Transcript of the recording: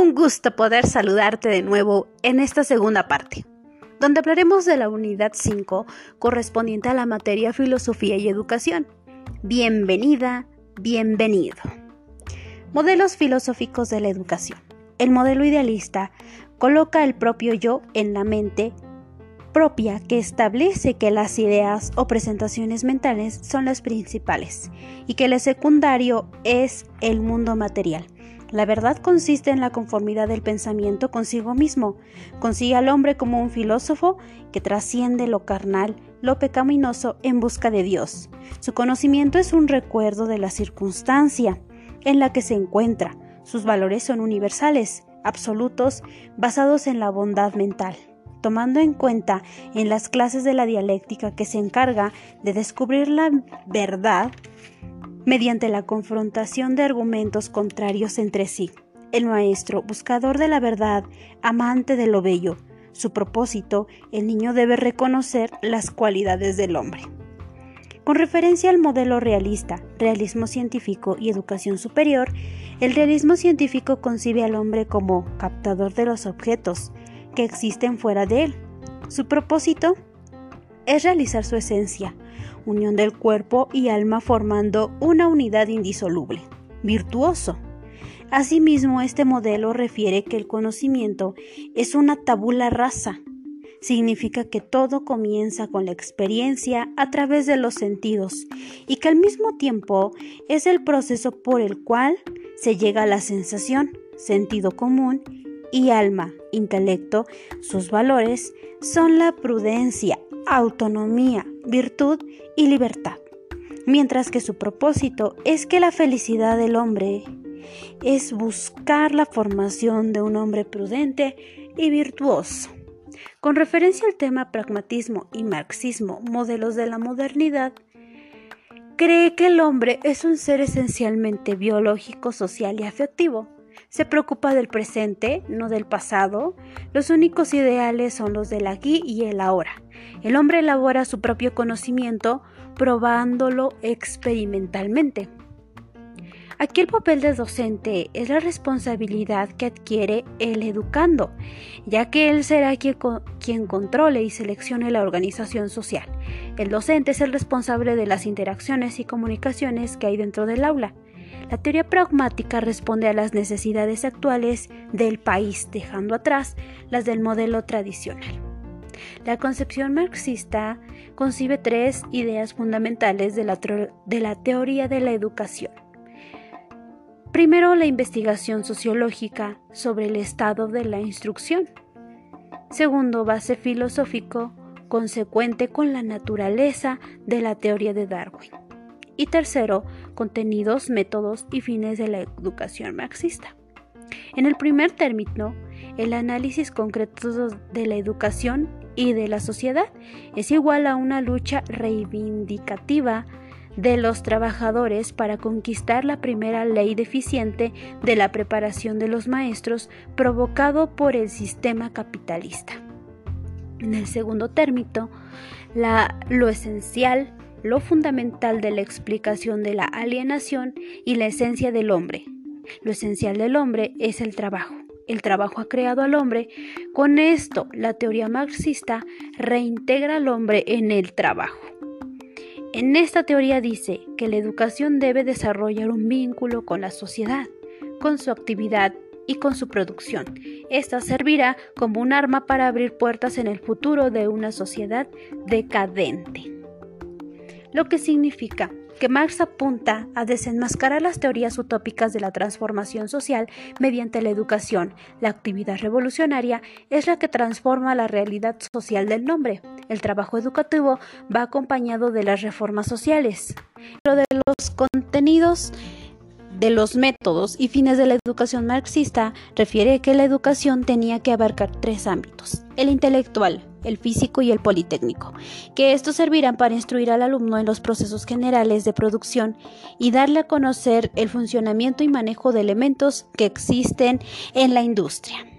Un gusto poder saludarte de nuevo en esta segunda parte, donde hablaremos de la unidad 5 correspondiente a la materia Filosofía y Educación. Bienvenida, bienvenido. Modelos filosóficos de la educación. El modelo idealista coloca el propio yo en la mente propia que establece que las ideas o presentaciones mentales son las principales y que lo secundario es el mundo material la verdad consiste en la conformidad del pensamiento consigo mismo. Consigue al hombre como un filósofo que trasciende lo carnal, lo pecaminoso en busca de Dios. Su conocimiento es un recuerdo de la circunstancia en la que se encuentra. Sus valores son universales, absolutos, basados en la bondad mental tomando en cuenta en las clases de la dialéctica que se encarga de descubrir la verdad mediante la confrontación de argumentos contrarios entre sí. El maestro, buscador de la verdad, amante de lo bello. Su propósito, el niño debe reconocer las cualidades del hombre. Con referencia al modelo realista, realismo científico y educación superior, el realismo científico concibe al hombre como captador de los objetos que existen fuera de él. Su propósito es realizar su esencia, unión del cuerpo y alma formando una unidad indisoluble, virtuoso. Asimismo, este modelo refiere que el conocimiento es una tabula rasa. Significa que todo comienza con la experiencia a través de los sentidos y que al mismo tiempo es el proceso por el cual se llega a la sensación, sentido común y alma, intelecto, sus valores son la prudencia, autonomía, virtud y libertad, mientras que su propósito es que la felicidad del hombre es buscar la formación de un hombre prudente y virtuoso. Con referencia al tema pragmatismo y marxismo, modelos de la modernidad, cree que el hombre es un ser esencialmente biológico, social y afectivo se preocupa del presente, no del pasado. Los únicos ideales son los del aquí y el ahora. El hombre elabora su propio conocimiento probándolo experimentalmente. Aquí el papel del docente es la responsabilidad que adquiere el educando, ya que él será quien, quien, controle y seleccione la organización social. El docente es el responsable de las interacciones y comunicaciones que hay dentro del aula. La teoría pragmática responde a las necesidades actuales del país, dejando atrás las del modelo tradicional. La concepción marxista concibe tres ideas fundamentales de la, teoría de la educación. Primero, la investigación sociológica sobre el estado de la instrucción. Segundo, base filosófico consecuente con la naturaleza de la teoría de Darwin. Y tercero, contenidos, métodos y fines de la educación marxista. En el primer término, el análisis concreto de la educación y de la sociedad es igual a una lucha reivindicativa de los trabajadores para conquistar la primera ley deficiente de la preparación de los maestros provocado por el sistema capitalista. En el segundo término, la, lo esencial lo fundamental de la explicación de la alienación y la esencia del hombre. Lo esencial del hombre es el trabajo. El trabajo ha creado al hombre. Con esto, la teoría marxista reintegra al hombre en el trabajo. En esta teoría dice que la educación debe desarrollar un vínculo con la sociedad, con su actividad y con su producción. Esta servirá como un arma para abrir puertas en el futuro de una sociedad decadente lo que significa que Marx apunta a desenmascarar las teorías utópicas de la transformación social mediante la educación. La actividad revolucionaria es la que transforma la realidad social del nombre. El trabajo educativo va acompañado de las reformas sociales. Lo de los contenidos de los métodos y fines de la educación marxista refiere que la educación tenía que abarcar tres ámbitos, el intelectual, el físico y el politécnico, que estos servirán para instruir al alumno en los procesos generales de producción y darle a conocer el funcionamiento y manejo de elementos que existen en la industria.